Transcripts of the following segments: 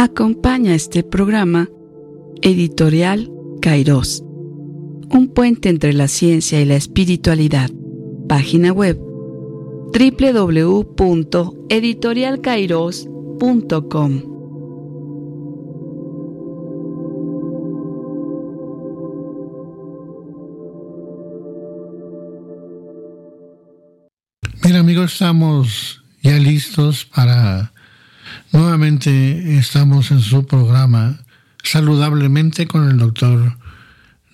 Acompaña este programa Editorial Kairos, un puente entre la ciencia y la espiritualidad. Página web www.editorialkairos.com. Mira amigos, estamos ya listos para nuevamente estamos en su programa saludablemente con el doctor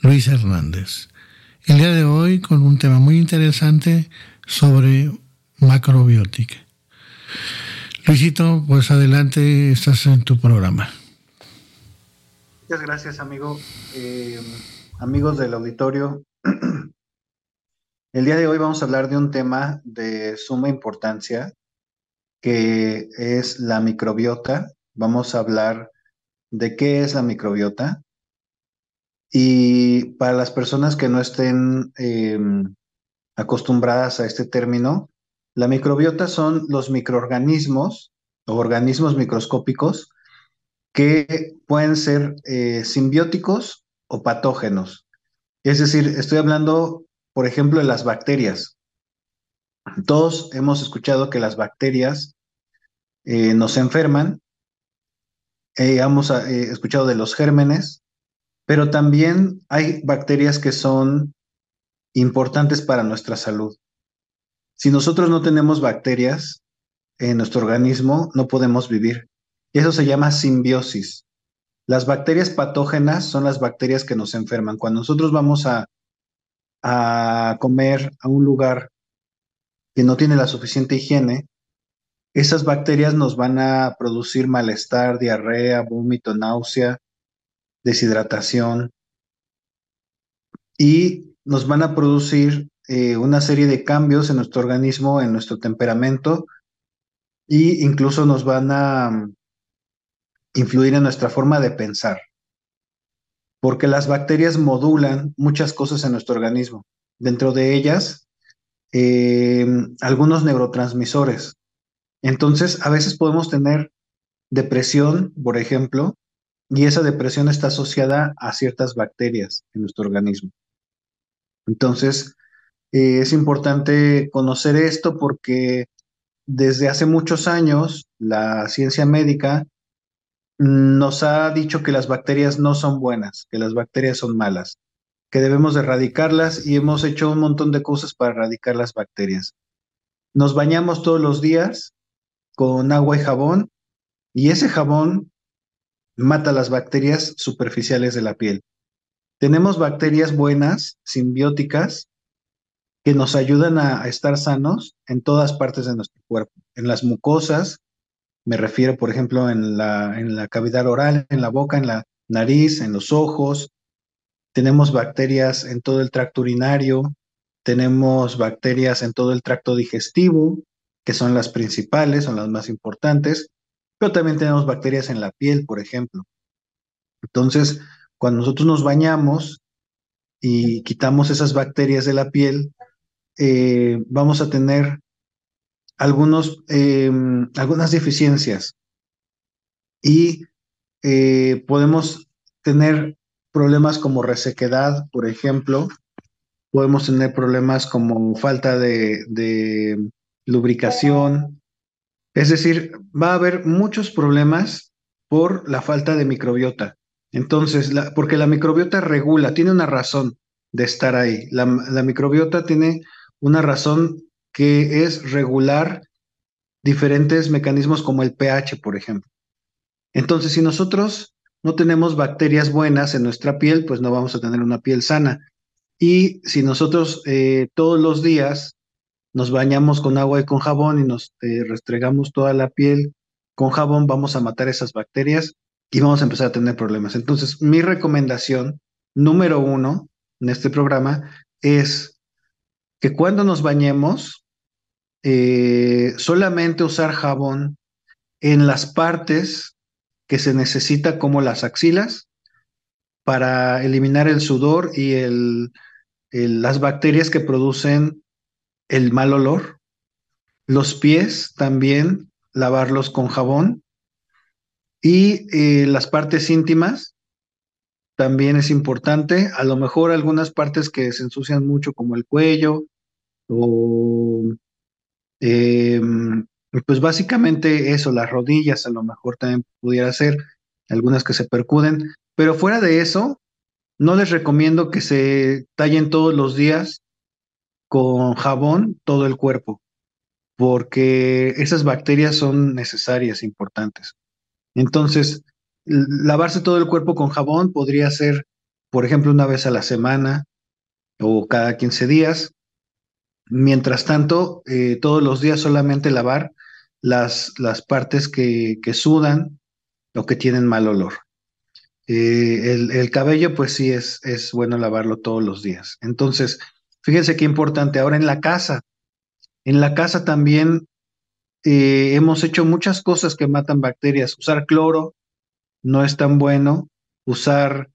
Luis Hernández. El día de hoy con un tema muy interesante sobre macrobiótica. Luisito, pues adelante, estás en tu programa. Muchas gracias, amigo. Eh, amigos del auditorio, el día de hoy vamos a hablar de un tema de suma importancia, que es la microbiota. Vamos a hablar de qué es la microbiota. Y para las personas que no estén em, acostumbradas a este término, la microbiota son los microorganismos o organismos microscópicos que pueden ser eh, simbióticos o patógenos. Es decir, estoy hablando, por ejemplo, de las bacterias. Todos hemos escuchado que las bacterias eh, nos enferman. Eh, hemos escuchado de los gérmenes, pero también hay bacterias que son importantes para nuestra salud. Si nosotros no tenemos bacterias en nuestro organismo, no podemos vivir. Y eso se llama simbiosis. Las bacterias patógenas son las bacterias que nos enferman. Cuando nosotros vamos a comer a un lugar que no tiene la suficiente higiene, esas bacterias nos van a producir malestar, diarrea, vómito, náusea, deshidratación y nos van a producir eh, una serie de cambios en nuestro organismo, en nuestro temperamento, e incluso nos van a mm, influir en nuestra forma de pensar, porque las bacterias modulan muchas cosas en nuestro organismo. Dentro de ellas, eh, algunos neurotransmisores. Entonces, a veces podemos tener depresión, por ejemplo, y esa depresión está asociada a ciertas bacterias en nuestro organismo. Entonces, eh, es importante conocer esto porque desde hace muchos años la ciencia médica nos ha dicho que las bacterias no son buenas, que las bacterias son malas, que debemos erradicarlas y hemos hecho un montón de cosas para erradicar las bacterias. Nos bañamos todos los días con agua y jabón y ese jabón mata las bacterias superficiales de la piel. Tenemos bacterias buenas, simbióticas, que nos ayudan a, estar sanos en todas partes de nuestro cuerpo. En las mucosas, me refiero, por ejemplo, en la, en la cavidad oral, en la boca, en la nariz, en los ojos. Tenemos bacterias en todo el tracto urinario, tenemos bacterias en todo el tracto digestivo, que son las principales, son las más importantes, pero también tenemos bacterias en la piel, por ejemplo. Entonces, cuando nosotros nos bañamos y quitamos esas bacterias de la piel, eh, vamos a tener algunos, em, algunas deficiencias y eh, podemos tener problemas como resequedad, por ejemplo, podemos tener problemas como falta de, lubricación, es decir, va a haber muchos problemas por la falta de microbiota. Entonces, porque la microbiota regula, tiene una razón de estar ahí. La, la microbiota tiene una razón que es regular diferentes mecanismos como el pH, por ejemplo. Entonces, si nosotros no tenemos bacterias buenas en nuestra piel, pues no vamos a tener una piel sana. Y si nosotros eh, todos los días nos bañamos con agua y con jabón y nos eh, restregamos toda la piel con jabón, vamos a matar esas bacterias y vamos a empezar a tener problemas. Entonces, mi recomendación número uno en este programa es que cuando nos bañemos, eh, solamente usar jabón en las partes que se necesita, como las axilas, para eliminar el sudor y las bacterias que producen el mal olor. Los pies también, lavarlos con jabón. Y eh, las partes íntimas también es importante. A lo mejor algunas partes que se ensucian mucho, como el cuello, o pues básicamente eso, las rodillas a lo mejor también pudiera ser, algunas que se percuden. Pero fuera de eso, no les recomiendo que se tallen todos los días con jabón todo el cuerpo, porque esas bacterias son necesarias, importantes. Entonces, lavarse todo el cuerpo con jabón podría ser, por ejemplo, una vez a la semana o cada 15 días. Mientras tanto, eh, todos los días solamente lavar las, las partes que, que sudan o que tienen mal olor. Eh, el, cabello, pues sí, es, es bueno lavarlo todos los días. Entonces, fíjense qué importante. Ahora en la casa, en la casa también eh, hemos hecho muchas cosas que matan bacterias. Usar cloro no es tan bueno. Usar,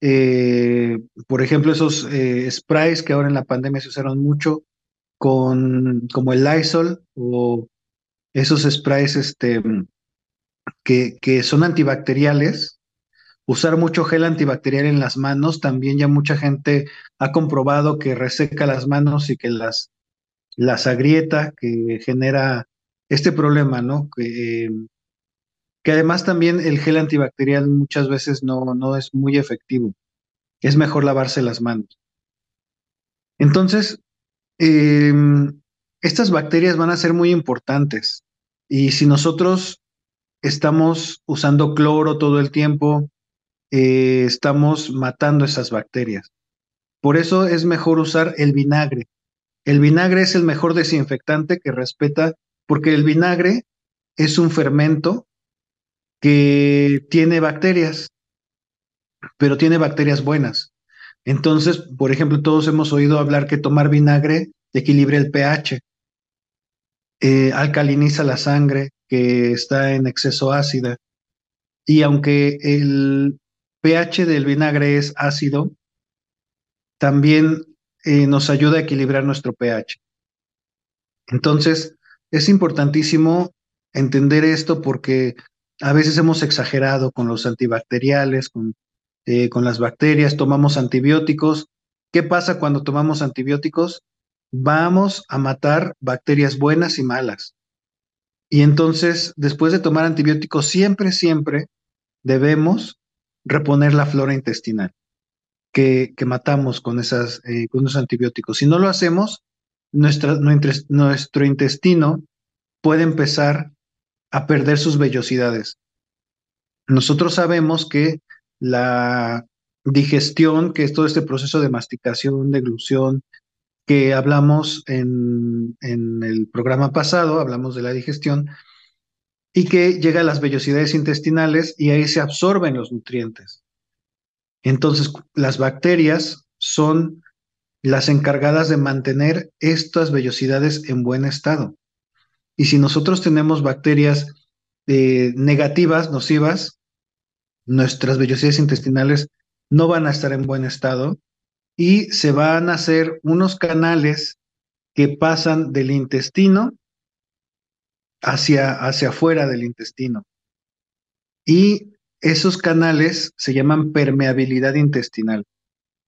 eh, por ejemplo, esos sprays que ahora en la pandemia se usaron mucho, con, como el Lysol o esos sprays este, que, que son antibacteriales usar mucho gel antibacterial en las manos. También ya mucha gente ha comprobado que reseca las manos y que las, las agrieta, que genera este problema, ¿no? Que, em, que además también el gel antibacterial muchas veces no, no es muy efectivo. Es mejor lavarse las manos. Entonces, em, estas bacterias van a ser muy importantes. Y si nosotros estamos usando cloro todo el tiempo, eh, estamos matando esas bacterias. Por eso es mejor usar el vinagre. El vinagre es el mejor desinfectante que respeta, porque el vinagre es un fermento que tiene bacterias, pero tiene bacterias buenas. Entonces, por ejemplo, todos hemos oído hablar que tomar vinagre equilibra el pH, eh, alcaliniza la sangre que está en exceso ácida. Y aunque el pH del vinagre es ácido, también eh, nos ayuda a equilibrar nuestro pH. Entonces, es importantísimo entender esto porque a veces hemos exagerado con los antibacteriales, con, eh, con las bacterias, tomamos antibióticos. ¿Qué pasa cuando tomamos antibióticos? Vamos a matar bacterias buenas y malas. Y entonces, después de tomar antibióticos, siempre, siempre debemos reponer la flora intestinal que, que matamos con, esas, eh, con esos antibióticos. Si no lo hacemos, nuestra, nuestro intestino puede empezar a perder sus vellosidades. Nosotros sabemos que la digestión, que es todo este proceso de masticación, de glución, que hablamos en, el programa pasado, hablamos de la digestión, y que llega a las vellosidades intestinales y ahí se absorben los nutrientes. Entonces, las bacterias son las encargadas de mantener estas vellosidades en buen estado. Y si nosotros tenemos bacterias eh, negativas, nocivas, nuestras vellosidades intestinales no van a estar en buen estado y se van a hacer unos canales que pasan del intestino hacia, hacia afuera del intestino. Y esos canales se llaman permeabilidad intestinal.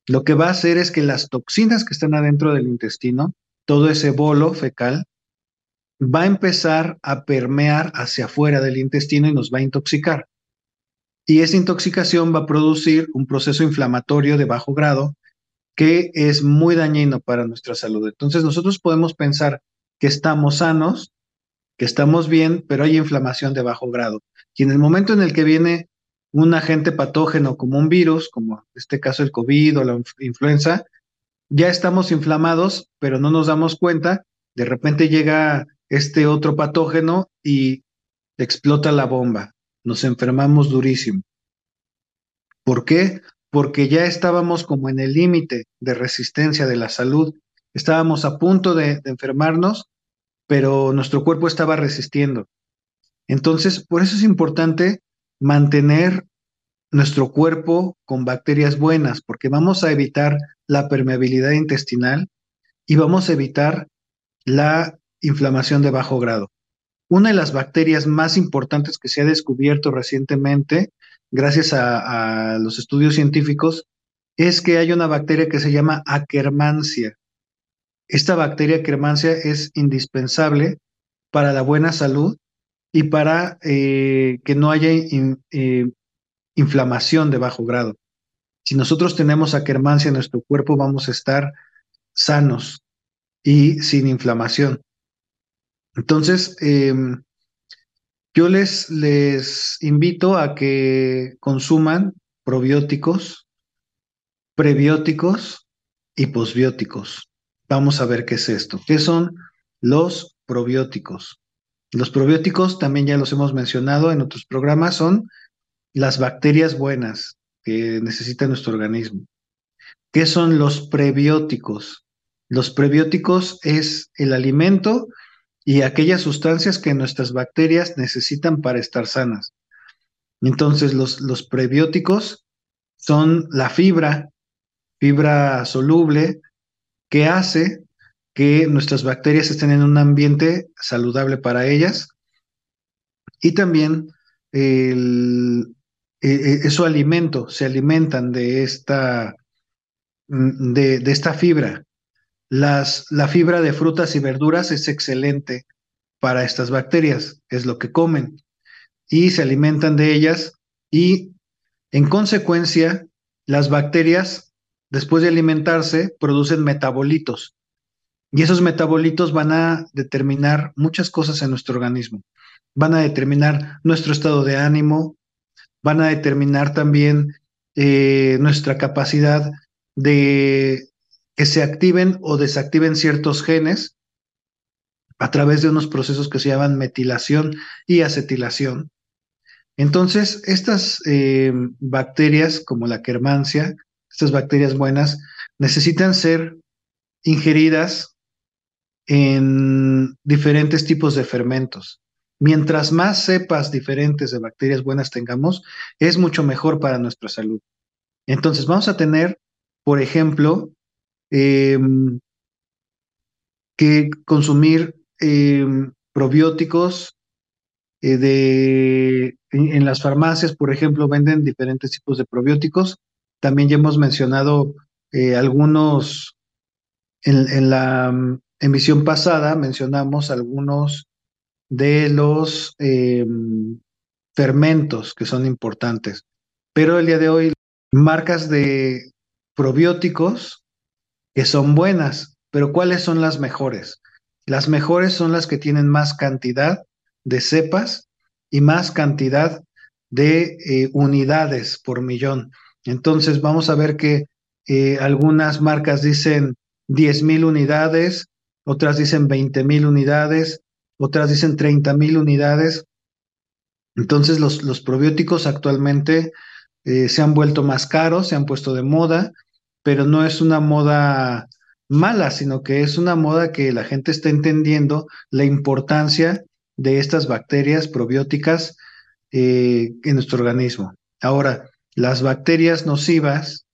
Lo que va a hacer es que las toxinas que están adentro del intestino, todo ese bolo fecal, va a empezar a permear hacia afuera del intestino y nos va a intoxicar. Y esa intoxicación va a producir un proceso inflamatorio de bajo grado que es muy dañino para nuestra salud. Entonces nosotros podemos pensar que estamos sanos que estamos bien, pero hay inflamación de bajo grado. Y en el momento en el que viene un agente patógeno como un virus, como en este caso el COVID o la influenza, ya estamos inflamados, pero no nos damos cuenta. De repente llega este otro patógeno y explota la bomba. Nos enfermamos durísimo. ¿Por qué? Porque ya estábamos como en el límite de resistencia de la salud. Estábamos a punto de, de enfermarnos pero nuestro cuerpo estaba resistiendo. Entonces, por eso es importante mantener nuestro cuerpo con bacterias buenas, porque vamos a evitar la permeabilidad intestinal y vamos a evitar la inflamación de bajo grado. una de las bacterias más importantes que se ha descubierto recientemente, gracias a, los estudios científicos, es que hay una bacteria que se llama Akkermansia. Esta bacteria Akkermansia es indispensable para la buena salud y para eh, que no haya eh, inflamación de bajo grado. Si nosotros tenemos Akkermansia en nuestro cuerpo, vamos a estar sanos y sin inflamación. Entonces, em, yo les, invito a que consuman probióticos, prebióticos y posbióticos. Vamos a ver qué es esto. ¿Qué son los probióticos? Los probióticos también ya los hemos mencionado en otros programas, son las bacterias buenas que necesita nuestro organismo. ¿Qué son los prebióticos? Los prebióticos es el alimento y aquellas sustancias que nuestras bacterias necesitan para estar sanas. Entonces, los, los prebióticos son la fibra, fibra soluble, que hace que nuestras bacterias estén en un ambiente saludable para ellas y también el, e, e, alimento, se alimentan de esta, mm, de, de esta fibra la fibra de frutas y verduras es excelente para estas bacterias, es lo que comen y se alimentan de ellas y en consecuencia las bacterias después de alimentarse producen metabolitos y esos metabolitos van a determinar muchas cosas en nuestro organismo. Van a determinar nuestro estado de ánimo, van a determinar también eh, nuestra capacidad de que se activen o desactiven ciertos genes a través de unos procesos que se llaman metilación y acetilación. Entonces, estas eh, bacterias como la quermancia, estas bacterias buenas, necesitan ser ingeridas en diferentes tipos de fermentos. Mientras más cepas diferentes de bacterias buenas tengamos, es mucho mejor para nuestra salud. Entonces, vamos a tener, por ejemplo, Em, que consumir em, probióticos eh, de, en, las farmacias, por ejemplo, venden diferentes tipos de probióticos. También ya hemos mencionado eh, algunos, en, la mm, emisión pasada mencionamos algunos de los em, fermentos que son importantes. Pero el día de hoy, marcas de probióticos que son buenas, pero ¿cuáles son las mejores? Las mejores son las que tienen más cantidad de cepas y más cantidad de eh, unidades por millón. Entonces vamos a ver que eh, algunas marcas dicen 10.000 unidades, otras dicen 20.000 unidades, otras dicen 30.000 unidades. Entonces los, los probióticos actualmente eh, se han vuelto más caros, se han puesto de moda pero no es una moda mala, sino que es una moda que la gente está entendiendo la importancia de estas bacterias probióticas eh, en nuestro organismo. Ahora, las bacterias nocivas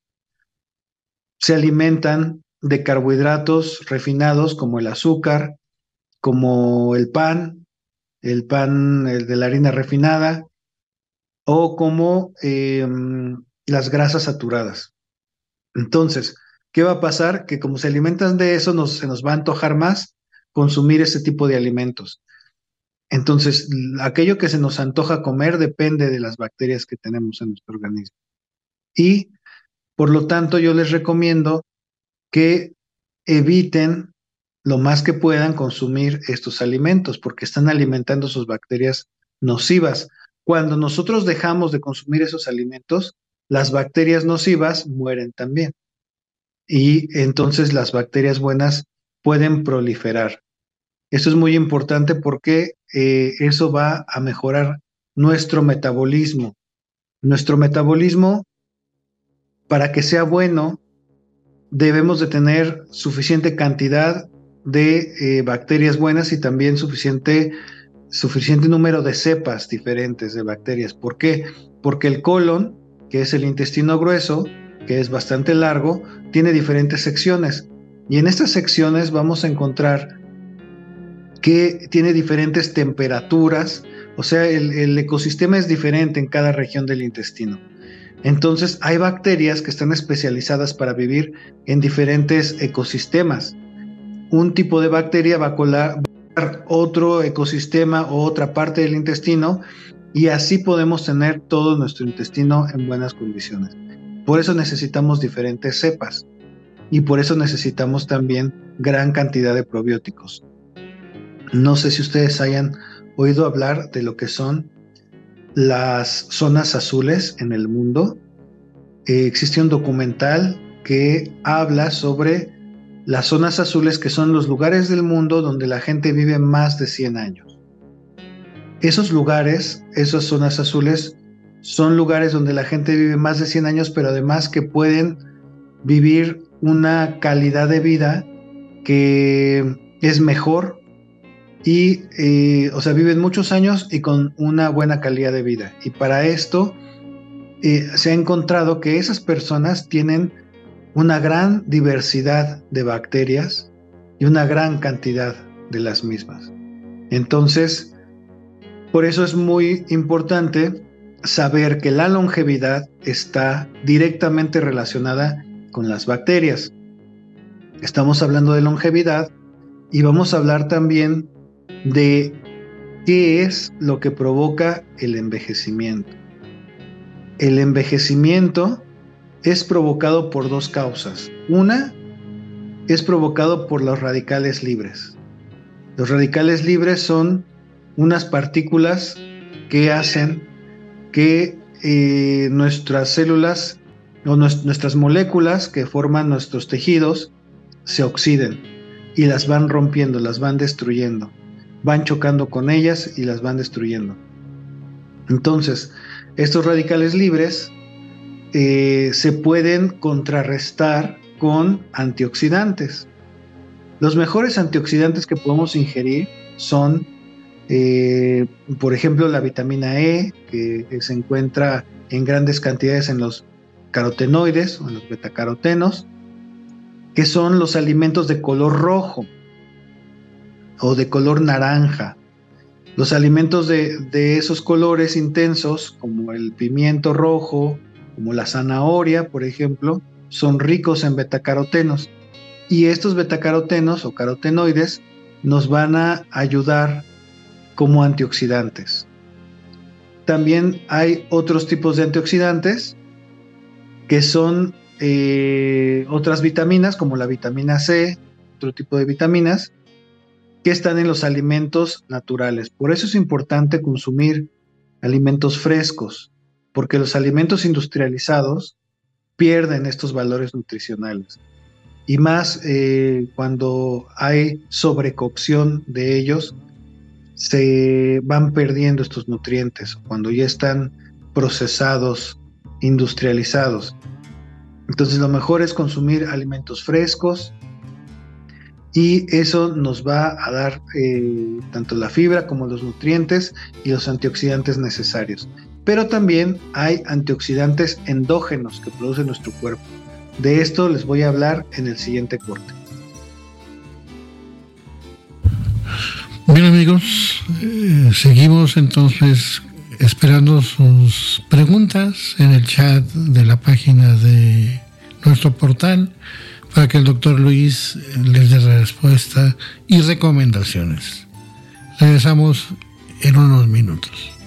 se alimentan de carbohidratos refinados como el azúcar, como el pan, el pan de la harina refinada o como em, las grasas saturadas. Entonces, ¿qué va a pasar? Que como se alimentan de eso, se nos va a antojar más consumir ese tipo de alimentos. Entonces, aquello que se nos antoja comer depende de las bacterias que tenemos en nuestro organismo. Y, por lo tanto, yo les recomiendo que eviten lo más que puedan consumir estos alimentos, porque están alimentando sus bacterias nocivas. Cuando nosotros dejamos de consumir esos alimentos, las bacterias nocivas mueren también. Y entonces las bacterias buenas pueden proliferar. Eso es muy importante porque eh, eso va a mejorar nuestro metabolismo. Nuestro metabolismo, para que sea bueno, debemos de tener suficiente cantidad de eh, bacterias buenas y también suficiente, suficiente número de cepas diferentes de bacterias. ¿Por qué? Porque el colon que es el intestino grueso, que es bastante largo, tiene diferentes secciones. Y en estas secciones vamos a encontrar que tiene diferentes temperaturas, o sea, el, ecosistema es diferente en cada región del intestino. Entonces, hay bacterias que están especializadas para vivir en diferentes ecosistemas. Un tipo de bacteria va a colar otro ecosistema o otra parte del intestino y así podemos tener todo nuestro intestino en buenas condiciones. Por eso necesitamos diferentes cepas y por eso necesitamos también gran cantidad de probióticos. No sé si ustedes hayan oído hablar de lo que son las zonas azules en el mundo. Eh, existe un documental que habla sobre las zonas azules que son los lugares del mundo donde la gente vive más de 100 años. Esos lugares, esas zonas azules, son lugares donde la gente vive más de 100 años, pero además que pueden vivir una calidad de vida que es mejor y, eh, o sea, viven muchos años y con una buena calidad de vida. Y para esto eh, se ha encontrado que esas personas tienen una gran diversidad de bacterias y una gran cantidad de las mismas. Entonces, por eso es muy importante saber que la longevidad está directamente relacionada con las bacterias. Estamos hablando de longevidad y vamos a hablar también de qué es lo que provoca el envejecimiento. El envejecimiento es provocado por dos causas. Una es provocado por los radicales libres. Los radicales libres son unas partículas que hacen que eh, nuestras células o nuestras moléculas que forman nuestros tejidos se oxiden y las van rompiendo, las van destruyendo, van chocando con ellas y las van destruyendo. Entonces, estos radicales libres eh, se pueden contrarrestar con antioxidantes. Los mejores antioxidantes que podemos ingerir son eh, por ejemplo, la vitamina E, que se encuentra en grandes cantidades en los carotenoides o en los betacarotenos, que son los alimentos de color rojo o de color naranja. Los alimentos de, de esos colores intensos, como el pimiento rojo, como la zanahoria, por ejemplo, son ricos en betacarotenos. Y estos betacarotenos o carotenoides nos van a ayudar como antioxidantes. También hay otros tipos de antioxidantes que son eh, otras vitaminas como la vitamina C, otro tipo de vitaminas, que están en los alimentos naturales. Por eso es importante consumir alimentos frescos, porque los alimentos industrializados pierden estos valores nutricionales. Y más eh, cuando hay sobrecocción de ellos, se van perdiendo estos nutrientes cuando ya están procesados, industrializados. Entonces lo mejor es consumir alimentos frescos y eso nos va a dar eh, tanto la fibra como los nutrientes y los antioxidantes necesarios. Pero también hay antioxidantes endógenos que produce nuestro cuerpo. De esto les voy a hablar en el siguiente corte. Bien amigos, eh, seguimos entonces esperando sus preguntas en el chat de la página de nuestro portal para que el doctor Luis les dé respuesta y recomendaciones. Regresamos en unos minutos.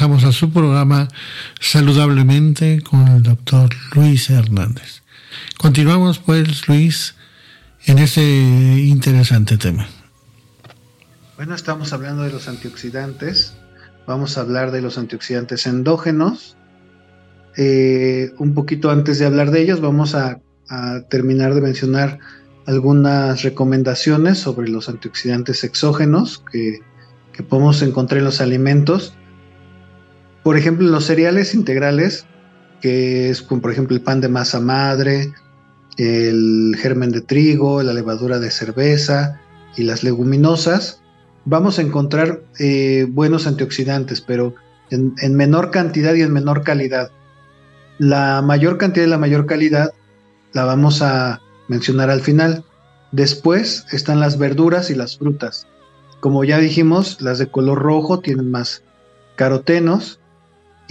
Regresamos a su programa Saludablemente con el doctor Luis Hernández. Continuamos pues, Luis, en ese interesante tema. Bueno, estamos hablando de los antioxidantes. Vamos a hablar de los antioxidantes endógenos. Eh, un poquito antes de hablar de ellos, vamos a, terminar de mencionar algunas recomendaciones sobre los antioxidantes exógenos que podemos encontrar en los alimentos. Por ejemplo, los cereales integrales, que es por ejemplo el pan de masa madre, el germen de trigo, la levadura de cerveza y las leguminosas, vamos a encontrar eh, buenos antioxidantes, pero en, menor cantidad y en menor calidad. La mayor cantidad y la mayor calidad la vamos a mencionar al final. Después están las verduras y las frutas. Como ya dijimos, las de color rojo tienen más carotenos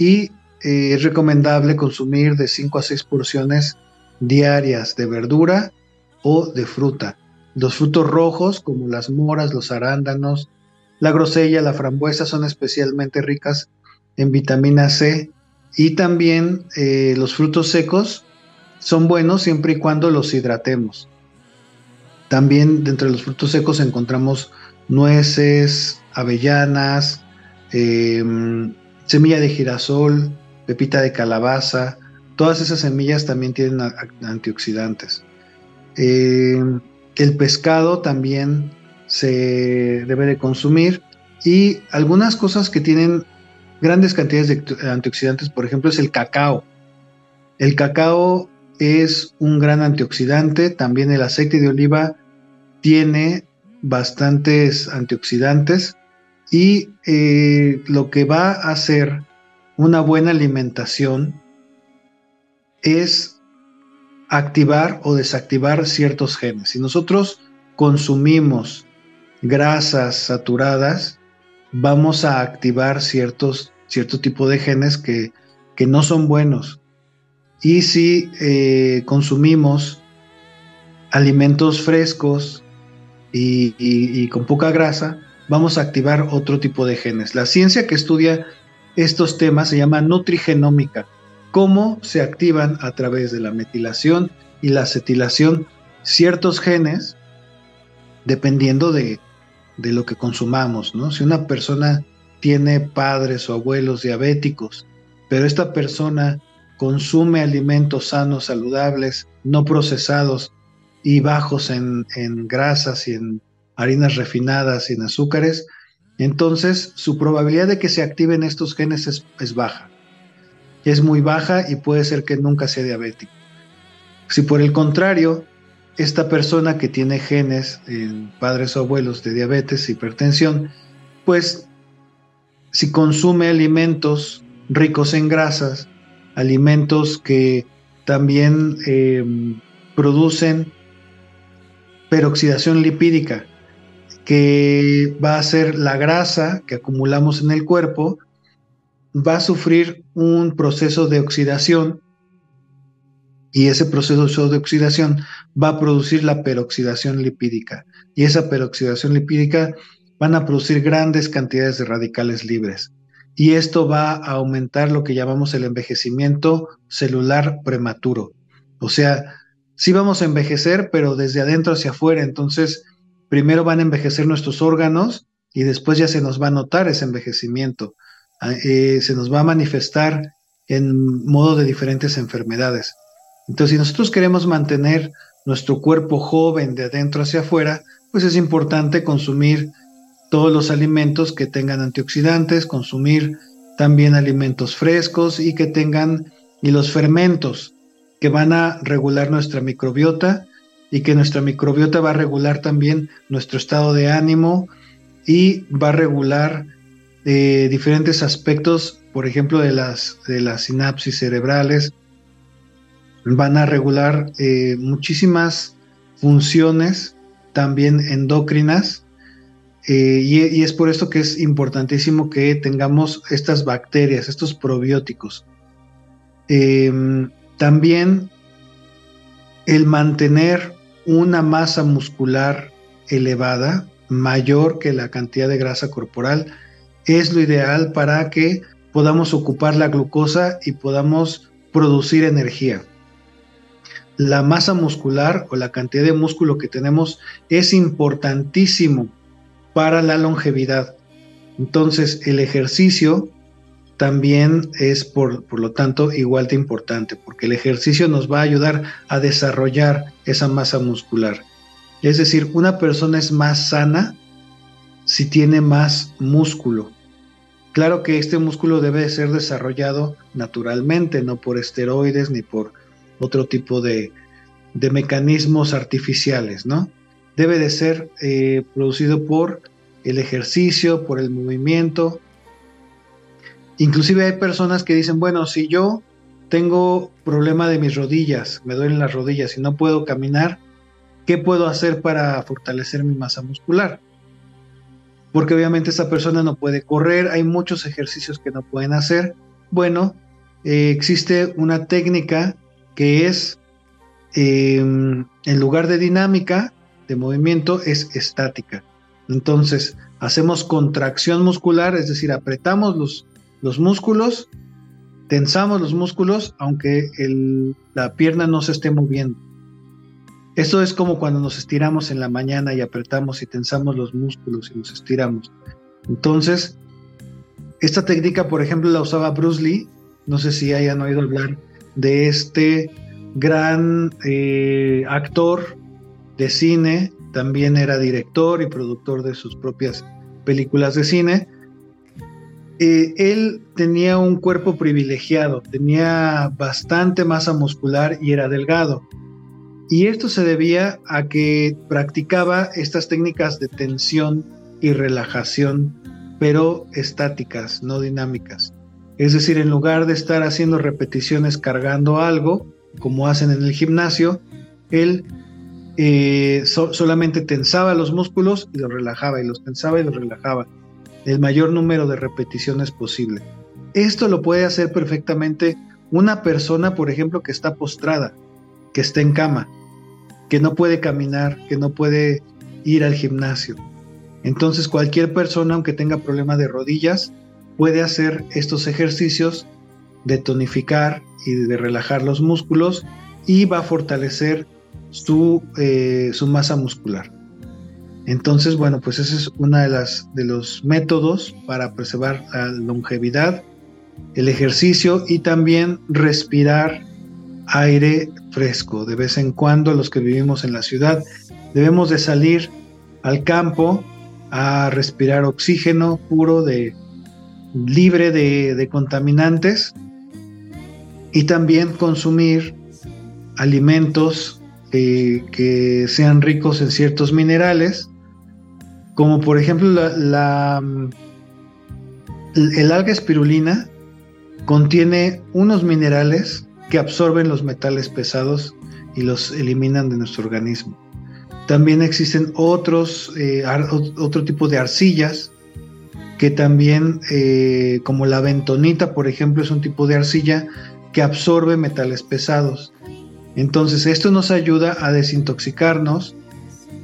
y eh, es recomendable consumir de 5 a 6 porciones diarias de verdura o de fruta. Los frutos rojos, como las moras, los arándanos, la grosella, la frambuesa, son especialmente ricas en vitamina C. Y también eh, los frutos secos son buenos siempre y cuando los hidratemos. También dentro de los frutos secos encontramos nueces, avellanas, em, semilla de girasol, pepita de calabaza. Todas esas semillas también tienen antioxidantes. Em, el pescado también se debe de consumir y algunas cosas que tienen grandes cantidades de antioxidantes, por ejemplo, es el cacao. El cacao es un gran antioxidante, también el aceite de oliva tiene bastantes antioxidantes y eh, lo que va a hacer una buena alimentación es activar o desactivar ciertos genes. Si nosotros consumimos grasas saturadas, vamos a activar ciertos, cierto tipo de genes que, no son buenos. Y si eh, consumimos alimentos frescos y, con poca grasa, vamos a activar otro tipo de genes. La ciencia que estudia estos temas se llama nutrigenómica cómo se activan a través de la metilación y la acetilación ciertos genes dependiendo de, lo que consumamos, ¿no? Si una persona tiene padres o abuelos diabéticos, pero esta persona consume alimentos sanos, saludables, no procesados y bajos en, grasas y en harinas refinadas en azúcares, entonces su probabilidad de que se activen estos genes es baja es muy baja y puede ser que nunca sea diabético. Si por el contrario, esta persona que tiene genes en padres o abuelos de diabetes, hipertensión, pues si consume alimentos ricos en grasas, alimentos que también eh, producen peroxidación lipídica, que va a ser la grasa que acumulamos en el cuerpo, va a sufrir un proceso de oxidación y ese proceso de oxidación va a producir la peroxidación lipídica. Y esa peroxidación lipídica van a producir grandes cantidades de radicales libres. Y esto va a aumentar lo que llamamos el envejecimiento celular prematuro. O sea, sí vamos a envejecer, pero desde adentro hacia afuera, entonces primero van a envejecer nuestros órganos y después ya se nos va a notar ese envejecimiento. Ah, eh, se nos va a manifestar en modo de diferentes enfermedades. Entonces, si nosotros queremos mantener nuestro cuerpo joven de adentro hacia afuera, pues es importante consumir todos los alimentos que tengan antioxidantes, consumir también alimentos frescos y que tengan y los fermentos que van a regular nuestra microbiota y que nuestra microbiota va a regular también nuestro estado de ánimo y va a regular de diferentes aspectos, por ejemplo, de las, de las sinapsis cerebrales, van a regular eh, muchísimas funciones también endocrinas eh, y, es por esto que es importantísimo que tengamos estas bacterias, estos probióticos. Em, también el mantener una masa muscular elevada, mayor que la cantidad de grasa corporal, es lo ideal para que podamos ocupar la glucosa y podamos producir energía. La masa muscular o la cantidad de músculo que tenemos es importantísimo para la longevidad. Entonces, el ejercicio también es, por, por, lo tanto, igual de importante, porque el ejercicio nos va a ayudar a desarrollar esa masa muscular. Es decir, una persona es más sana si tiene más músculo. Claro que este músculo debe ser desarrollado naturalmente, no por esteroides ni por otro tipo de, de mecanismos artificiales, ¿no? Debe de ser eh, producido por el ejercicio, por el movimiento. Inclusive hay personas que dicen, bueno, si yo tengo problema de mis rodillas, me duelen las rodillas y no puedo caminar, ¿qué puedo hacer para fortalecer mi masa muscular? Porque obviamente esa persona no puede correr, hay muchos ejercicios que no pueden hacer. Bueno, eh, existe una técnica que es, em, en lugar de dinámica, de movimiento, es estática. Entonces, hacemos contracción muscular, es decir, apretamos los, los músculos, tensamos los músculos, aunque la pierna no se esté moviendo. Esto es como cuando nos estiramos en la mañana y apretamos y tensamos los músculos y nos estiramos. Entonces, esta técnica, por ejemplo, la usaba Bruce Lee. No sé si hayan oído hablar de este gran eh, actor de cine también era director y productor de sus propias películas de cine. Eh, él tenía un cuerpo privilegiado, tenía bastante masa muscular y era delgado. Y esto se debía a que practicaba estas técnicas de tensión y relajación, pero estáticas, no dinámicas. Es decir, en lugar de estar haciendo repeticiones cargando algo, como hacen en el gimnasio, él eh, solamente tensaba los músculos y los relajaba, y los tensaba y los relajaba, el mayor número de repeticiones posible. Esto lo puede hacer perfectamente una persona, por ejemplo, que está postrada, que está en cama, que no puede caminar, que no puede ir al gimnasio. Entonces cualquier persona, aunque tenga problema de rodillas, puede hacer estos ejercicios de tonificar y de relajar los músculos y va a fortalecer su, eh, su masa muscular. Entonces, bueno, pues ese es uno de, las, de los métodos para preservar la longevidad, el ejercicio y también respirar aire fresco. De vez en cuando los que vivimos en la ciudad debemos de salir al campo a respirar oxígeno puro de libre de, contaminantes y también consumir alimentos eh, que sean ricos en ciertos minerales, como por ejemplo la, el alga espirulina contiene unos minerales que absorben los metales pesados y los eliminan de nuestro organismo. También existen otros, eh, otro tipo de arcillas que también, eh, como la bentonita, por ejemplo, es un tipo de arcilla que absorbe metales pesados. Entonces esto nos ayuda a desintoxicarnos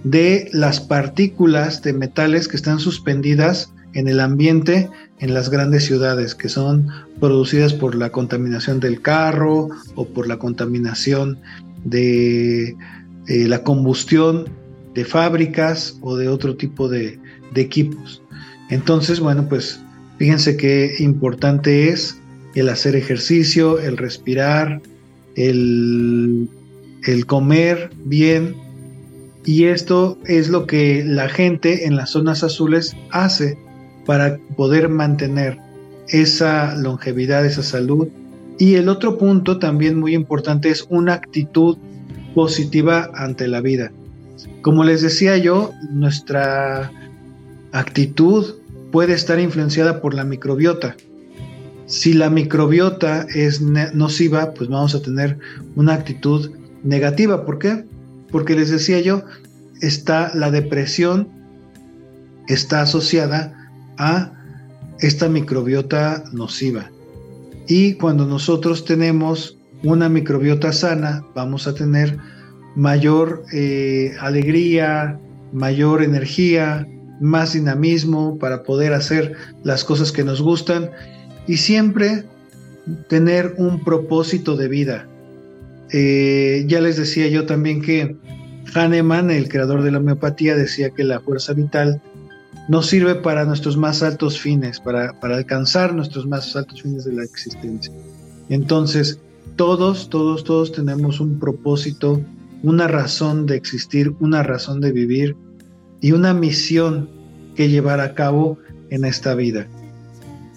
de las partículas de metales que están suspendidas en el ambiente en las grandes ciudades, que son producidas por la contaminación del carro o por la contaminación de eh, la combustión de fábricas o de otro tipo de, de equipos. Entonces, bueno, pues fíjense qué importante es el hacer ejercicio, el respirar, el, comer bien. Y esto es lo que la gente en las zonas azules hace para poder mantener esa longevidad, esa salud. Y el otro punto también muy importante es una actitud positiva ante la vida. Como les decía yo, nuestra actitud puede estar influenciada por la microbiota. Si la microbiota es nociva, pues vamos a tener una actitud negativa. ¿Por qué? Porque les decía yo, está la depresión está asociada a esta microbiota nociva. Y cuando nosotros tenemos una microbiota sana, vamos a tener mayor eh, alegría, mayor energía, más dinamismo para poder hacer las cosas que nos gustan y siempre tener un propósito de vida. Eh, ya les decía yo también que Hahnemann, el creador de la homeopatía, decía que la fuerza vital nos sirve para nuestros más altos fines, para, para alcanzar nuestros más altos fines de la existencia. Entonces, todos, todos, todos tenemos un propósito, una razón de existir, una razón de vivir y una misión que llevar a cabo en esta vida.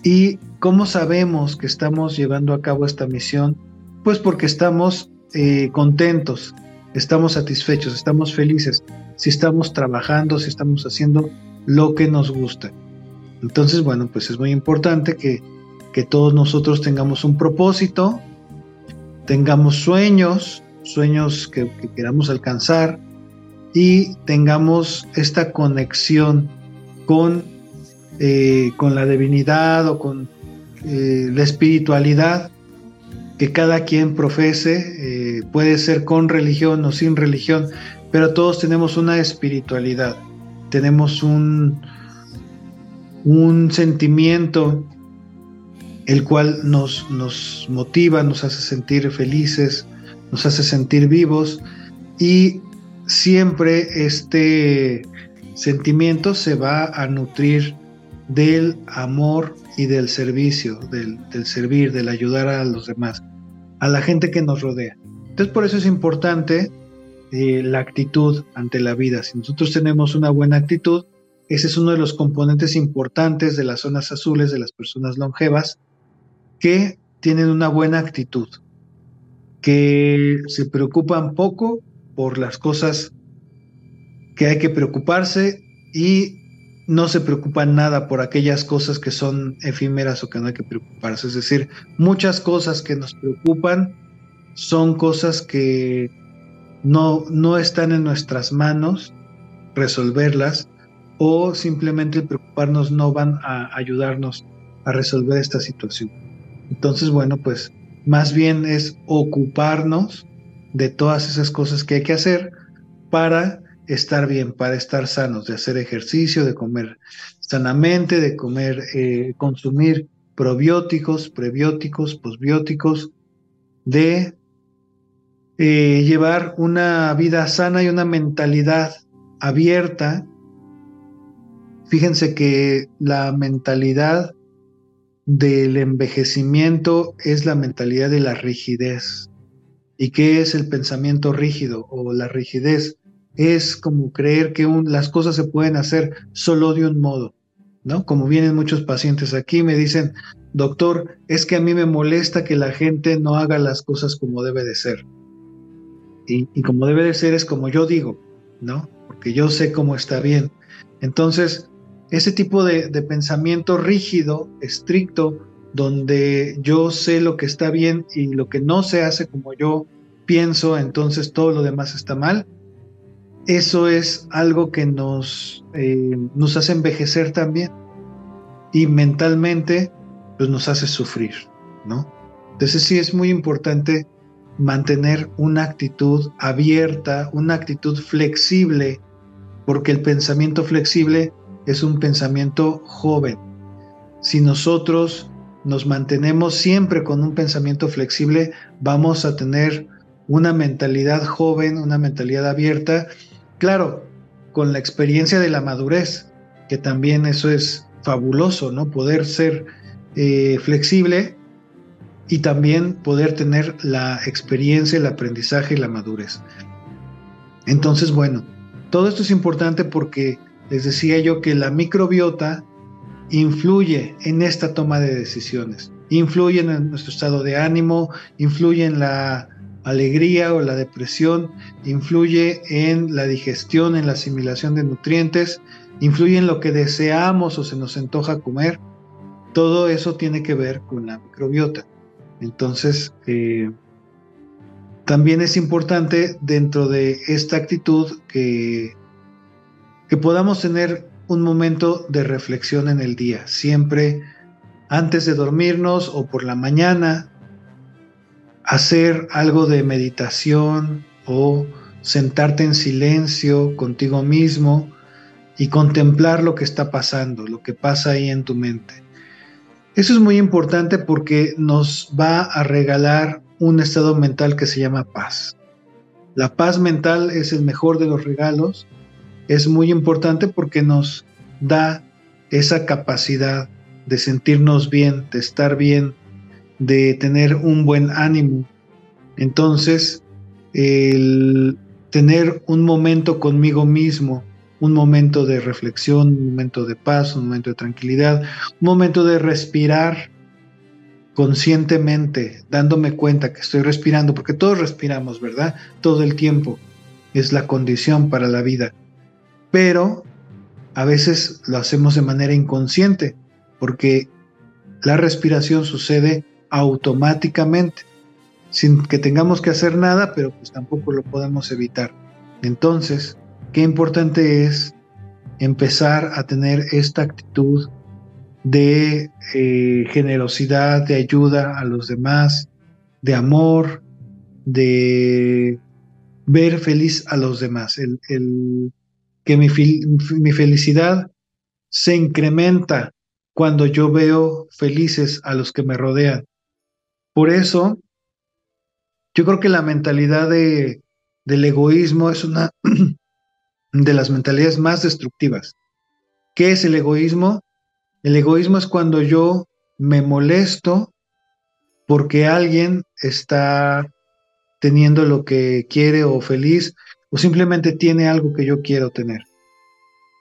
¿Y cómo sabemos que estamos llevando a cabo esta misión? Pues porque estamos eh, contentos, estamos satisfechos, estamos felices, si estamos trabajando, si estamos haciendo lo que nos gusta. Entonces, bueno, pues es muy importante que, que todos nosotros tengamos un propósito, tengamos sueños, sueños que, queramos alcanzar y tengamos esta conexión con, eh, con la divinidad o con eh, la espiritualidad que cada quien profese, eh, puede ser con religión o sin religión, pero todos tenemos una espiritualidad, tenemos un, un sentimiento el cual nos, nos motiva, nos hace sentir felices, nos hace sentir vivos y siempre este sentimiento se va a nutrir del amor y del servicio, del, servir, del ayudar a los demás, a la gente que nos rodea. Entonces por eso es importante eh, la actitud ante la vida. Si nosotros tenemos una buena actitud, ese es uno de los componentes importantes de las zonas azules de las personas longevas que tienen una buena actitud, que se preocupan poco por las cosas que hay que preocuparse y no se preocupan nada por aquellas cosas que son efímeras o que no hay que preocuparse. Es decir, muchas cosas que nos preocupan son cosas que no, no están en nuestras manos resolverlas o simplemente preocuparnos no van a ayudarnos a resolver esta situación. Entonces, bueno, pues más bien es ocuparnos de todas esas cosas que hay que hacer para estar bien, para estar sanos, de hacer ejercicio, de comer sanamente, de comer, eh, consumir probióticos, prebióticos, posbióticos, de eh, llevar una vida sana y una mentalidad abierta. Fíjense que la mentalidad del envejecimiento es la mentalidad de la rigidez. ¿Y qué es el pensamiento rígido o la rigidez? Es como creer que las cosas se pueden hacer solo de un modo, ¿no? Como vienen muchos pacientes aquí, me dicen, doctor, es que a mí me molesta que la gente no haga las cosas como debe de ser. Y, y como debe de ser es como yo digo, ¿no? Porque yo sé cómo está bien. Entonces, ese tipo de, pensamiento rígido, estricto, donde yo sé lo que está bien y lo que no se hace como yo pienso, entonces todo lo demás está mal. Eso es algo que nos, eh, nos hace envejecer también y mentalmente pues nos hace sufrir, ¿no? Entonces sí es muy importante mantener una actitud abierta, una actitud flexible, porque el pensamiento flexible es un pensamiento joven. Si nosotros nos mantenemos siempre con un pensamiento flexible, vamos a tener una mentalidad joven, una mentalidad abierta, claro, con la experiencia de la madurez, que también eso es fabuloso, ¿no? Poder ser eh, flexible y también poder tener la experiencia, el aprendizaje y la madurez. Entonces, bueno, todo esto es importante porque les decía yo que la microbiota influye en esta toma de decisiones, influye en nuestro estado de ánimo, influye en la alegría o la depresión, influye en la digestión, en la asimilación de nutrientes, influye en lo que deseamos o se nos antoja comer. Todo eso tiene que ver con la microbiota. Entonces, eh, también es importante dentro de esta actitud que que podamos tener un momento de reflexión en el día, siempre antes de dormirnos o por la mañana, hacer algo de meditación o sentarte en silencio contigo mismo y contemplar lo que está pasando, lo que pasa ahí en tu mente. Eso es muy importante porque nos va a regalar un estado mental que se llama paz. La paz mental es el mejor de los regalos es muy importante porque nos da esa capacidad de sentirnos bien, de estar bien, de tener un buen ánimo. Entonces, el tener un momento conmigo mismo, un momento de reflexión, un momento de paz, un momento de tranquilidad, un momento de respirar conscientemente, dándome cuenta que estoy respirando, porque todos respiramos, ¿verdad? Todo el tiempo es la condición para la vida. Pero a veces lo hacemos de manera inconsciente, porque la respiración sucede automáticamente, sin que tengamos que hacer nada, pero pues tampoco lo podemos evitar. Entonces, qué importante es empezar a tener esta actitud de eh, generosidad, de ayuda a los demás, de amor, de ver feliz a los demás, el, que mi, mi felicidad se incrementa cuando yo veo felices a los que me rodean. Por eso, yo creo que la mentalidad de, del egoísmo es una de las mentalidades más destructivas. ¿Qué es el egoísmo? El egoísmo es cuando yo me molesto porque alguien está teniendo lo que quiere o feliz o simplemente tiene algo que yo quiero tener.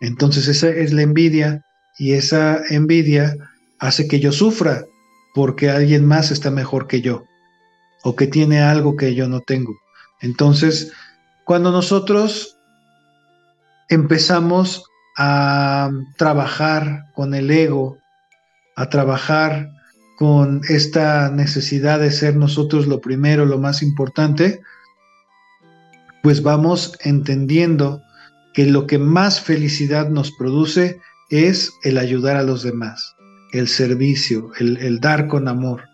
Entonces esa es la envidia y esa envidia hace que yo sufra porque alguien más está mejor que yo o que tiene algo que yo no tengo. Entonces, cuando nosotros empezamos a trabajar con el ego, a trabajar con esta necesidad de ser nosotros lo primero, lo más importante, pues vamos entendiendo que lo que más felicidad nos produce es el ayudar a los demás, el servicio, el, dar con amor.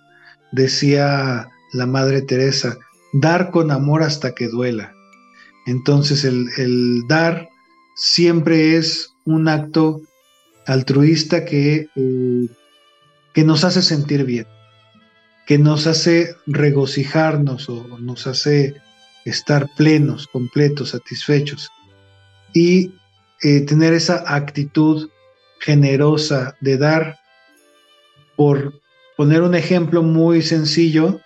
Decía la Madre Teresa, dar con amor hasta que duela. Entonces el, dar siempre es un acto altruista que, eh, que nos hace sentir bien, que nos hace regocijarnos o nos hace estar plenos, completos, satisfechos y eh, tener esa actitud generosa de dar. Por poner un ejemplo muy sencillo,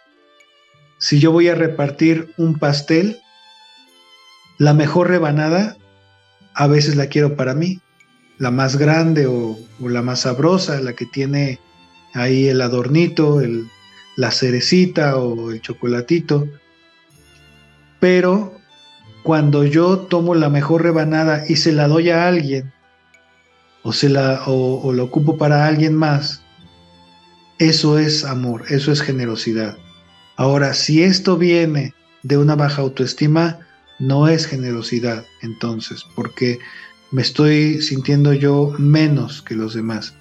si yo voy a repartir un pastel, la mejor rebanada a veces la quiero para mí, la más grande o, la más sabrosa, la que tiene ahí el adornito, la cerecita o el chocolatito. Pero cuando yo tomo la mejor rebanada y se la doy a alguien, o, se la, o, lo ocupo para alguien más, eso es amor, eso es generosidad. Ahora, si esto viene de una baja autoestima, no es generosidad entonces, porque me estoy sintiendo yo menos que los demás.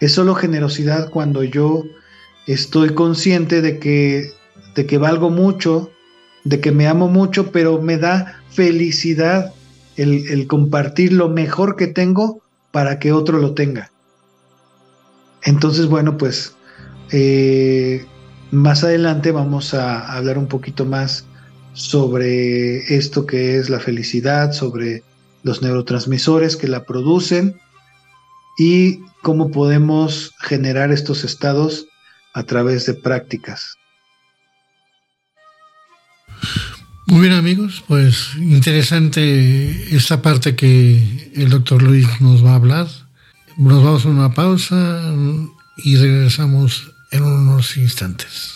Es solo generosidad cuando yo estoy consciente de que, de que valgo mucho, de que me amo mucho, pero me da felicidad el, compartir lo mejor que tengo para que otro lo tenga. Entonces, bueno, pues eh, más adelante vamos a hablar un poquito más sobre esto que es la felicidad, sobre los neurotransmisores que la producen y cómo podemos generar estos estados a través de prácticas. Muy bien amigos, pues interesante esta parte que el doctor Luis nos va a hablar. Nos vamos a una pausa y regresamos en unos instantes.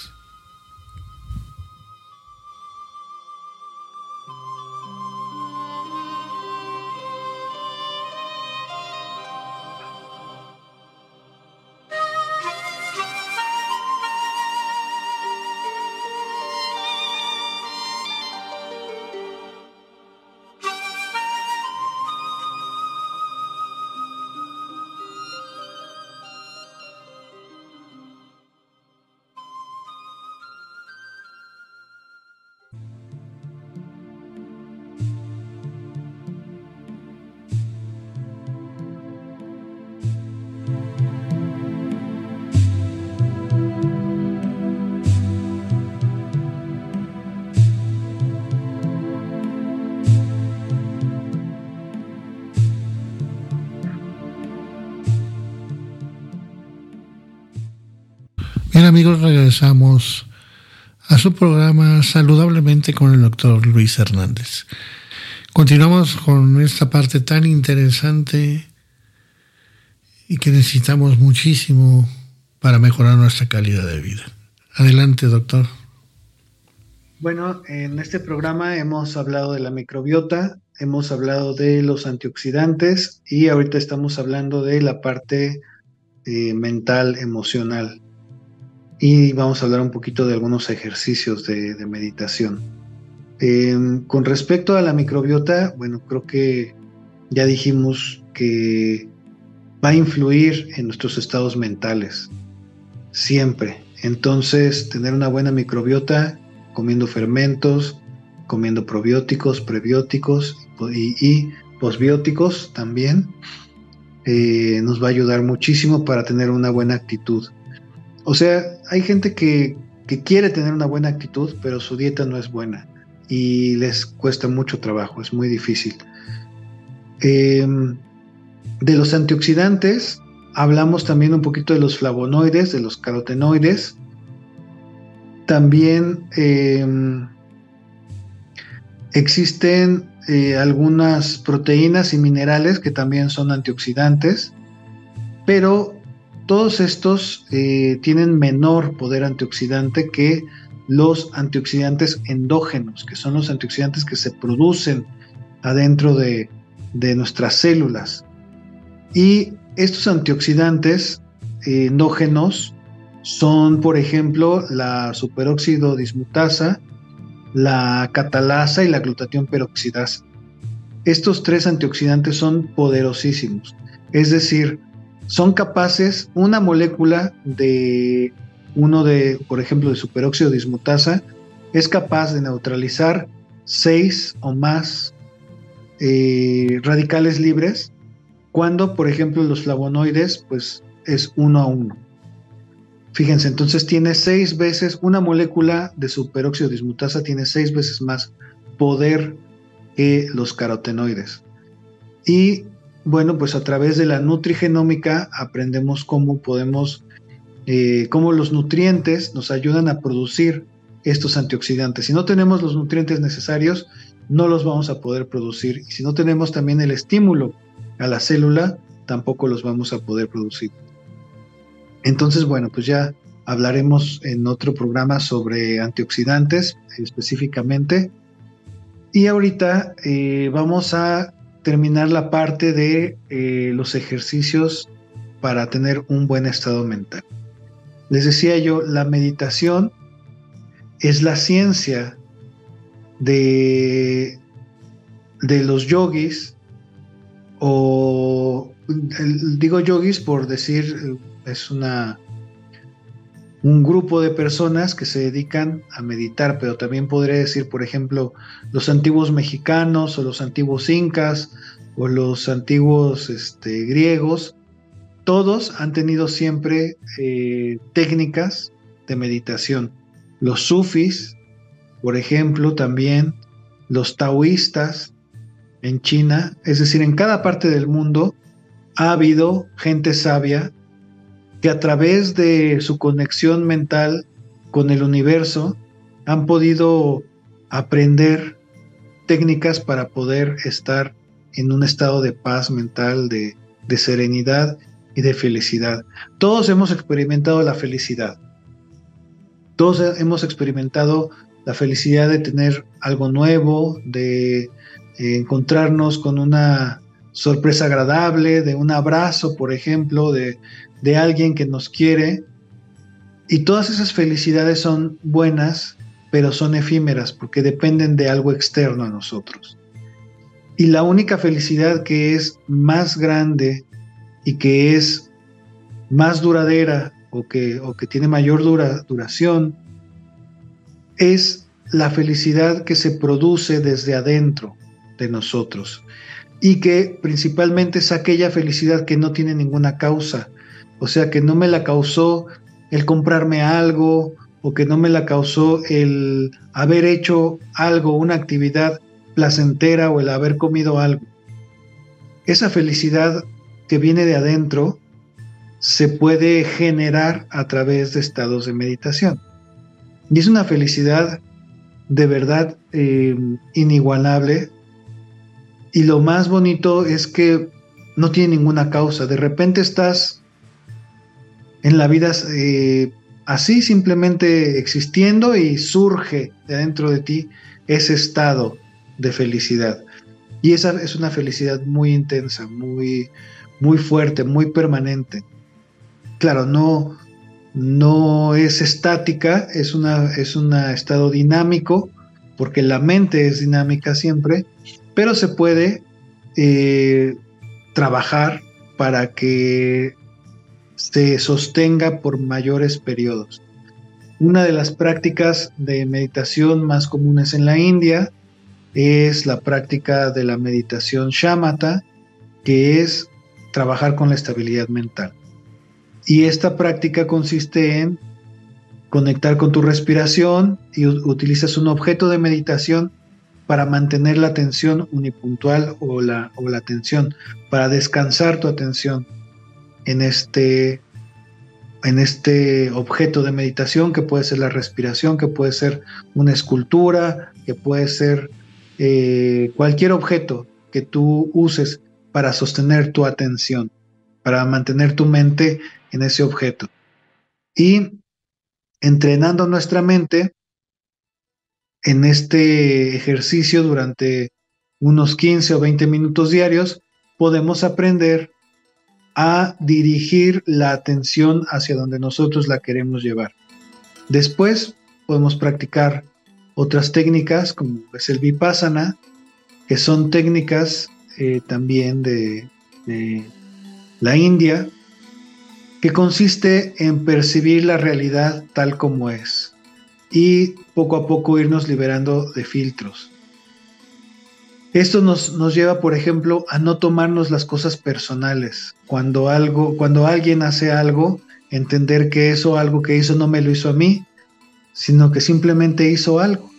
Amigos, regresamos a su programa Saludablemente con el doctor Luis Hernández. Continuamos con esta parte tan interesante y que necesitamos muchísimo para mejorar nuestra calidad de vida. Adelante, doctor. Bueno, en este programa hemos hablado de la microbiota, hemos hablado de los antioxidantes y ahorita estamos hablando de la parte eh, mental, emocional y vamos a hablar un poquito de algunos ejercicios de, meditación. Em, con respecto a la microbiota, bueno, creo que ya dijimos que va a influir en nuestros estados mentales, siempre. Entonces, tener una buena microbiota, comiendo fermentos, comiendo probióticos, prebióticos y, posbióticos también, eh, nos va a ayudar muchísimo para tener una buena actitud. O sea, hay gente que, quiere tener una buena actitud, pero su dieta no es buena y les cuesta mucho trabajo, es muy difícil. Em, de los antioxidantes, hablamos también un poquito de los flavonoides, de los carotenoides. También em, existen eh, algunas proteínas y minerales que también son antioxidantes, pero todos estos eh, tienen menor poder antioxidante que los antioxidantes endógenos, que son los antioxidantes que se producen adentro de, nuestras células. Y estos antioxidantes eh, endógenos son, por ejemplo, la superóxido dismutasa, la catalasa y la glutatión peroxidasa. Estos tres antioxidantes son poderosísimos. Es decir, son capaces, una molécula de uno de, por ejemplo, de superóxido dismutasa, es capaz de neutralizar seis o más eh, radicales libres, cuando, por ejemplo, los flavonoides, pues es uno a uno. Fíjense, entonces tiene seis veces, una molécula de superóxido dismutasa tiene seis veces más poder que los carotenoides. Y bueno, pues a través de la nutrigenómica aprendemos cómo podemos, eh, cómo los nutrientes nos ayudan a producir estos antioxidantes. Si no tenemos los nutrientes necesarios, no los vamos a poder producir. Y si no tenemos también el estímulo a la célula, tampoco los vamos a poder producir. Entonces, bueno, pues ya hablaremos en otro programa sobre antioxidantes específicamente. Y ahorita eh, vamos a terminar la parte de eh, los ejercicios para tener un buen estado mental. Les decía yo, la meditación es la ciencia de, de los yogis, o digo yogis por decir, es una un grupo de personas que se dedican a meditar, pero también podría decir, por ejemplo, los antiguos mexicanos o los antiguos incas o los antiguos este, griegos, todos han tenido siempre eh, técnicas de meditación. Los sufis, por ejemplo, también los taoístas en China, es decir, en cada parte del mundo ha habido gente sabia que a través de su conexión mental con el universo han podido aprender técnicas para poder estar en un estado de paz mental, de, serenidad y de felicidad. Todos hemos experimentado la felicidad. Todos hemos experimentado la felicidad de tener algo nuevo, de eh, encontrarnos con una sorpresa agradable, de un abrazo, por ejemplo, de, de alguien que nos quiere. Y todas esas felicidades son buenas, pero son efímeras porque dependen de algo externo a nosotros. Y la única felicidad que es más grande y que es más duradera o que, o que tiene mayor duración es la felicidad que se produce desde adentro de nosotros y que principalmente es aquella felicidad que no tiene ninguna causa, o sea, que no me la causó el comprarme algo o que no me la causó el haber hecho algo, una actividad placentera o el haber comido algo. Esa felicidad que viene de adentro se puede generar a través de estados de meditación. Y es una felicidad de verdad eh, inigualable. Y lo más bonito es que no tiene ninguna causa. De repente estás en la vida eh, así simplemente existiendo y surge de dentro de ti ese estado de felicidad. Y esa es una felicidad muy intensa, muy, muy fuerte, muy permanente. Claro, no, no es estática, es un es estado dinámico, porque la mente es dinámica siempre, pero se puede eh, trabajar para que se sostenga por mayores periodos. Una de las prácticas de meditación más comunes en la India es la práctica de la meditación shamatha, que es trabajar con la estabilidad mental. Y esta práctica consiste en conectar con tu respiración y utilizas un objeto de meditación para mantener la atención unipuntual o la, o la atención, para descansar tu atención en este, en este objeto de meditación que puede ser la respiración, que puede ser una escultura, que puede ser eh, cualquier objeto que tú uses para sostener tu atención, para mantener tu mente en ese objeto. Y entrenando nuestra mente en este ejercicio durante unos 15 o 20 minutos diarios, podemos aprender a dirigir la atención hacia donde nosotros la queremos llevar. Después podemos practicar otras técnicas como es el vipassana, que son técnicas eh, también de, de la India, que consiste en percibir la realidad tal como es y poco a poco irnos liberando de filtros. Esto nos, nos, lleva, por ejemplo, a no tomarnos las cosas personales. Cuando algo, cuando alguien hace algo, entender que eso algo que hizo no me lo hizo a mí, sino que simplemente hizo algo.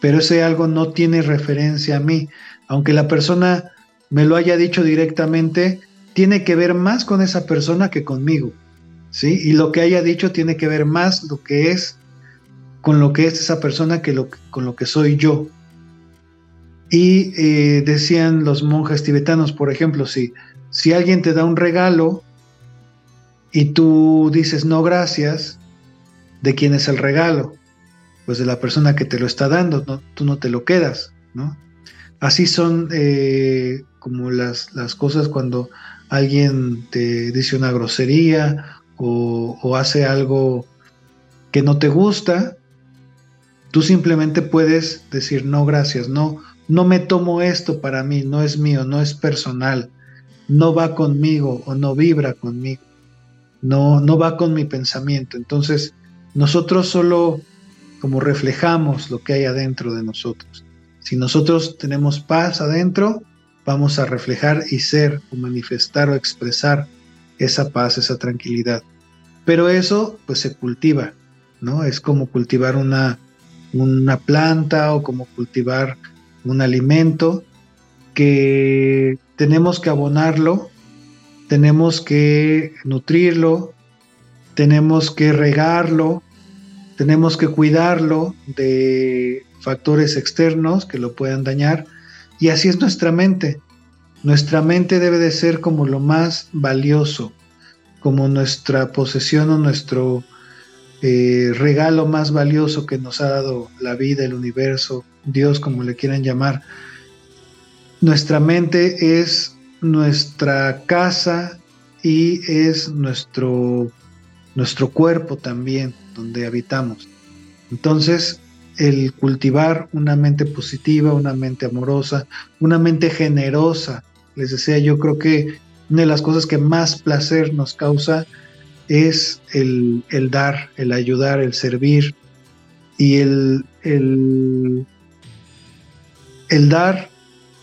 Pero ese algo no tiene referencia a mí. Aunque la persona me lo haya dicho directamente, tiene que ver más con esa persona que conmigo. ¿sí? Y lo que haya dicho tiene que ver más lo que es con lo que es esa persona que lo, con lo que soy yo. Y eh, decían los monjes tibetanos, por ejemplo, si, si alguien te da un regalo y tú dices no gracias, ¿de quién es el regalo? Pues de la persona que te lo está dando, no, tú no te lo quedas. Así son eh, como las, las, cosas cuando alguien te dice una grosería o, o hace algo que no te gusta, tú simplemente puedes decir no gracias, no, no me tomo esto para mí, no es mío, no es personal, no va conmigo o no vibra conmigo, no, no va con mi pensamiento. Entonces, nosotros solo como reflejamos lo que hay adentro de nosotros. Si nosotros tenemos paz adentro, vamos a reflejar y ser o manifestar o expresar esa paz, esa tranquilidad. Pero eso pues se cultiva, ¿no? Es como cultivar una, una planta o como cultivar un alimento que tenemos que abonarlo, tenemos que nutrirlo, tenemos que regarlo, tenemos que cuidarlo de factores externos que lo puedan dañar. Y así es nuestra mente. Nuestra mente debe de ser como lo más valioso, como nuestra posesión o nuestro eh, regalo más valioso que nos ha dado la vida, el universo, Dios, como le quieran llamar. Nuestra mente es nuestra casa y es nuestro, nuestro cuerpo también, donde habitamos. Entonces, el cultivar una mente positiva, una mente amorosa, una mente generosa, les decía, yo creo que una de las cosas que más placer nos causa es el, el dar, el ayudar, el servir y el, el, el dar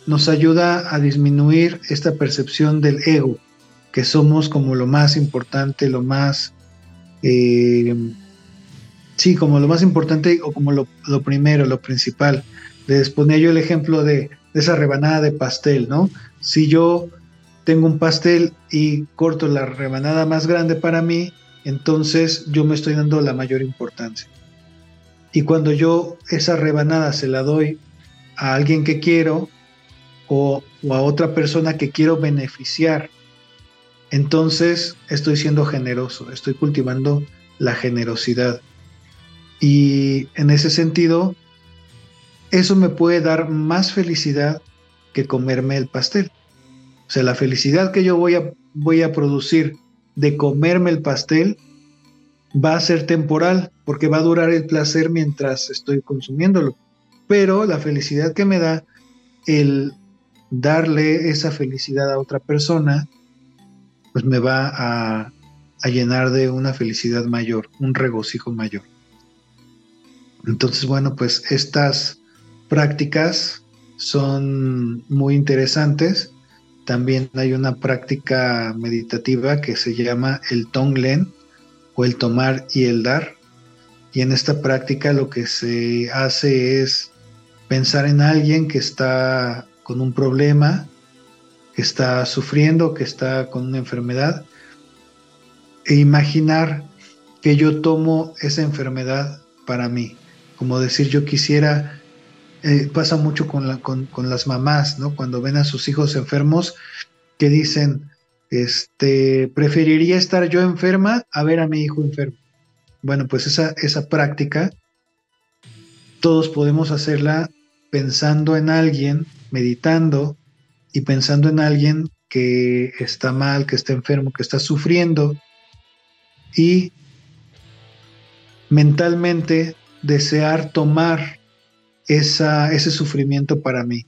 nos ayuda a disminuir esta percepción del ego, que somos como lo más importante, lo más, eh, sí, como lo más importante o como lo, primero, lo principal. Les ponía yo el ejemplo de, esa rebanada de pastel, ¿no? Si yo tengo un pastel y corto la rebanada más grande para mí, entonces yo me estoy dando la mayor importancia. Y cuando yo esa rebanada se la doy a alguien que quiero o, a otra persona que quiero beneficiar, entonces estoy siendo generoso, estoy cultivando la generosidad. Y en ese sentido, eso me puede dar más felicidad que comerme el pastel. O sea, la felicidad que yo voy a, voy a producir de comerme el pastel va a ser temporal, porque va a durar el placer mientras estoy consumiéndolo. Pero la felicidad que me da el darle esa felicidad a otra persona, pues me va a, a llenar de una felicidad mayor, un regocijo mayor. Entonces, bueno, pues estas prácticas son muy interesantes. También hay una práctica meditativa que se llama el Tonglen o el tomar y el dar. Y en esta práctica lo que se hace es pensar en alguien que está con un problema, que está sufriendo, que está con una enfermedad, e imaginar que yo tomo esa enfermedad para mí. Como decir, yo quisiera, eh, pasa mucho con, con, las mamás, ¿no? Cuando ven a sus hijos enfermos, que dicen, este, preferiría estar yo enferma a ver a mi hijo enfermo. Bueno, pues esa, esa práctica, todos podemos hacerla pensando en alguien, meditando y pensando en alguien que está mal, que está enfermo, que está sufriendo y mentalmente desear tomar esa, ese sufrimiento para mí.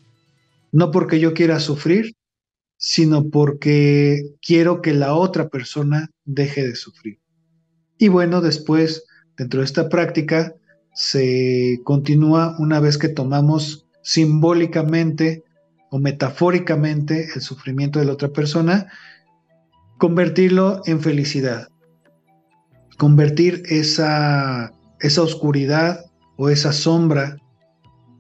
No porque yo quiera sufrir, sino porque quiero que la otra persona deje de sufrir. Y bueno, después, dentro de esta práctica, se continúa una vez que tomamos simbólicamente o metafóricamente el sufrimiento de la otra persona, convertirlo en felicidad, convertir esa, esa oscuridad o esa sombra,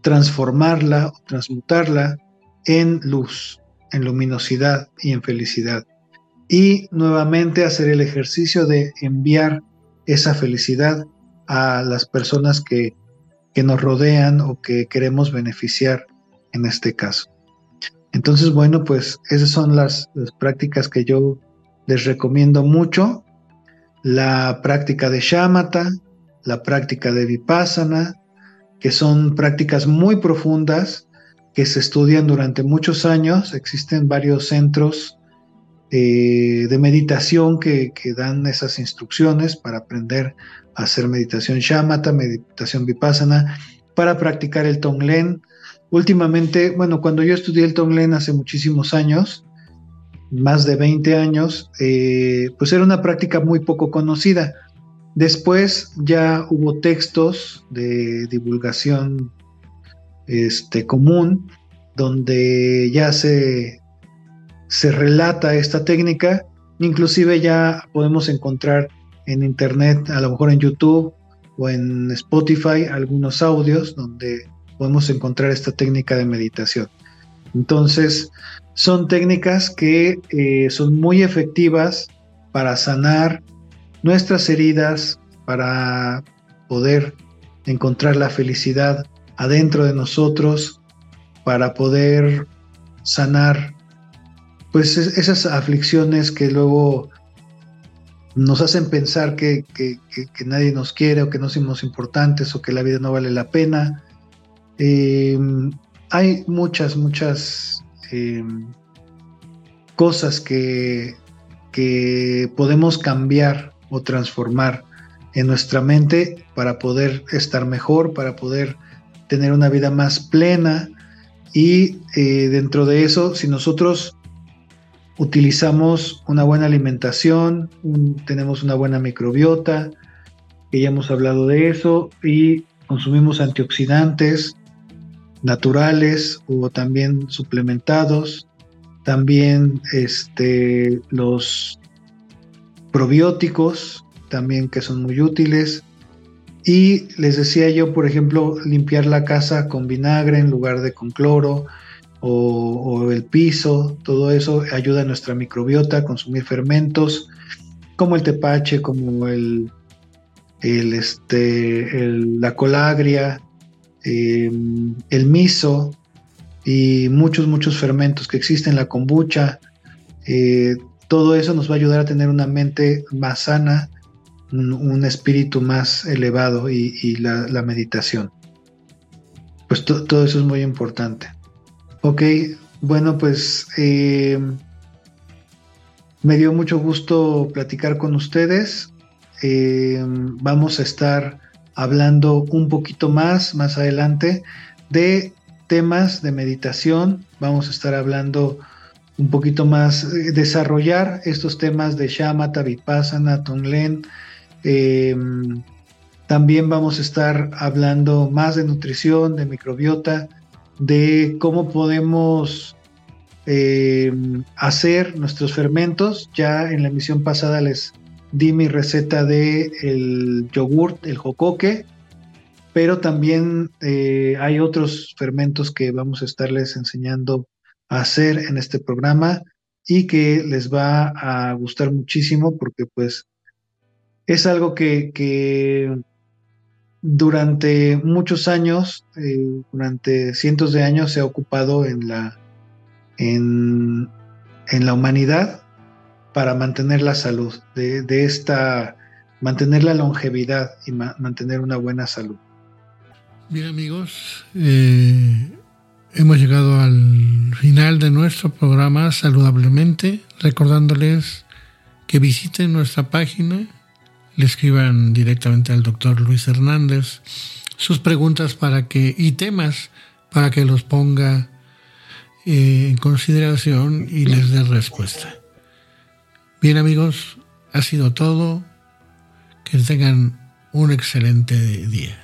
transformarla o transmutarla en luz, en luminosidad y en felicidad. Y nuevamente hacer el ejercicio de enviar esa felicidad a las personas que, nos rodean o que queremos beneficiar en este caso. Entonces, bueno, pues esas son las, las prácticas que yo les recomiendo mucho. La práctica de shamatha, la práctica de vipassana, que son prácticas muy profundas que se estudian durante muchos años. Existen varios centros eh, de meditación que, dan esas instrucciones para aprender a hacer meditación shamatha, meditación vipassana, para practicar el tonglen. Últimamente, bueno, cuando yo estudié el tonglen hace muchísimos años, más de 20 años, eh, pues era una práctica muy poco conocida. Después ya hubo textos de divulgación este, común donde ya se, se relata esta técnica. Inclusive ya podemos encontrar en internet, a lo mejor en YouTube o en Spotify, algunos audios donde podemos encontrar esta técnica de meditación. Entonces, son técnicas que eh, son muy efectivas para sanar nuestras heridas, para poder encontrar la felicidad adentro de nosotros para poder sanar pues esas aflicciones que luego nos hacen pensar que, nadie nos quiere o que no somos importantes o que la vida no vale la pena. Em, hay muchas, muchas em, cosas que, podemos cambiar o transformar en nuestra mente para poder estar mejor, para poder tener una vida más plena y eh, dentro de eso, si nosotros utilizamos una buena alimentación, tenemos una buena microbiota, que ya hemos hablado de eso, y consumimos antioxidantes naturales o también suplementados, también este, los probióticos, también que son muy útiles, y les decía yo, por ejemplo, limpiar la casa con vinagre en lugar de con cloro, o, el piso, todo eso ayuda a nuestra microbiota a consumir fermentos como el tepache, como el, el este, la colagria, em, el miso y muchos, muchos fermentos que existen, la kombucha. Eh, todo eso nos va a ayudar a tener una mente más sana, un, espíritu más elevado y, la, meditación. Pues todo eso es muy importante. Ok, bueno, pues eh, me dio mucho gusto platicar con ustedes. Eh, vamos a estar hablando un poquito más, más adelante, de temas de meditación. Vamos a estar hablando un poquito más, eh, desarrollar estos temas de Shamatha, Vipassana, Tonglen. también vamos a estar hablando más de nutrición, de microbiota, de cómo podemos eh, hacer nuestros fermentos. Ya en la emisión pasada les di mi receta de el yogurt, el jocoque, pero también eh, hay otros fermentos que vamos a estarles enseñando a hacer en este programa y que les va a gustar muchísimo porque pues es algo que, que durante muchos años, eh, durante cientos de años, se ha ocupado en la, en, la humanidad para mantener la salud, de, esta, mantener la longevidad y mantener una buena salud. Bien amigos, eh, hemos llegado al final de nuestro programa saludablemente, recordándoles que visiten nuestra página le escriban directamente al doctor Luis Hernández sus preguntas para que y temas para que los ponga eh, en consideración y les dé respuesta. Bien amigos, ha sido todo. Que tengan un excelente día.